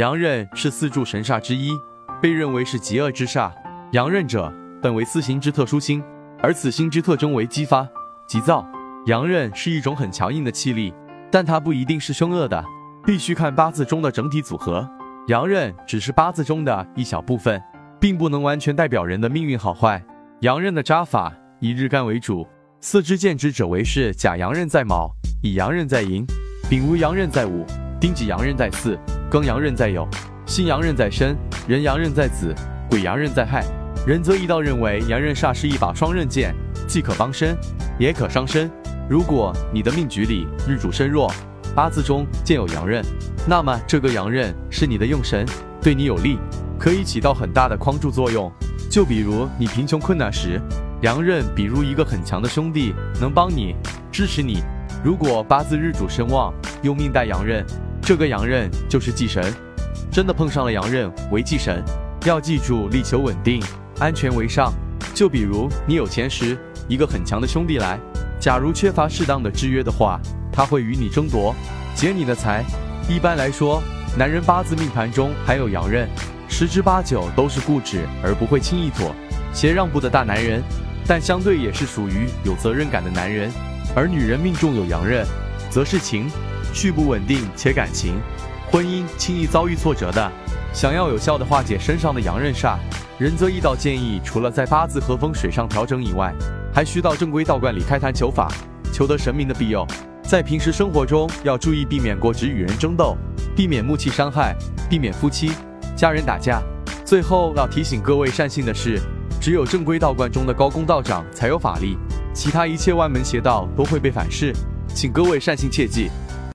阳刃是四柱神煞之一，被认为是极恶之煞。阳刃者，本为四星之特殊星，而此星之特征为激发、急躁。阳刃是一种很强硬的气力，但它不一定是凶恶的，必须看八字中的整体组合。阳刃只是八字中的一小部分，并不能完全代表人的命运好坏。阳刃的扎法以日干为主，四支见之者为是甲阳刃在卯，乙阳刃在寅，丙无阳刃在午，丁己阳刃在巳，庚阳刃在酉，辛阳刃在申，壬阳刃在子，癸阳刃在亥。仁则易道认为阳刃煞是一把双刃剑，既可帮身，也可伤身。如果你的命局里日主身弱，八字中见有阳刃，那么这个阳刃是你的用神，对你有利，可以起到很大的框助作用。就比如你贫穷困难时，阳刃比如一个很强的兄弟，能帮你支持你。如果八字日主身旺，又命带阳刃，这个阳刃就是忌神。真的碰上了阳刃为忌神，要记住力求稳定。安全为上。就比如你有钱时，一个很强的兄弟来，假如缺乏适当的制约的话，他会与你争夺，劫你的财。一般来说，男人八字命盘中还有阳刃，十之八九都是固执而不会轻易妥协让步的大男人，但相对也是属于有责任感的男人。而女人命中有阳刃，则是情绪不稳定且感情、婚姻轻易遭遇挫折的。想要有效的化解身上的阳刃煞。仁则易道建议，除了在八字和风水上调整以外，还需到正规道观里开坛求法，求得神明的庇佑。在平时生活中，要注意避免过直与人争斗，避免木气伤害，避免夫妻、家人打架。最后要提醒各位善信的是，只有正规道观中的高公道长才有法力，其他一切歪门邪道都会被反噬，请各位善信切记。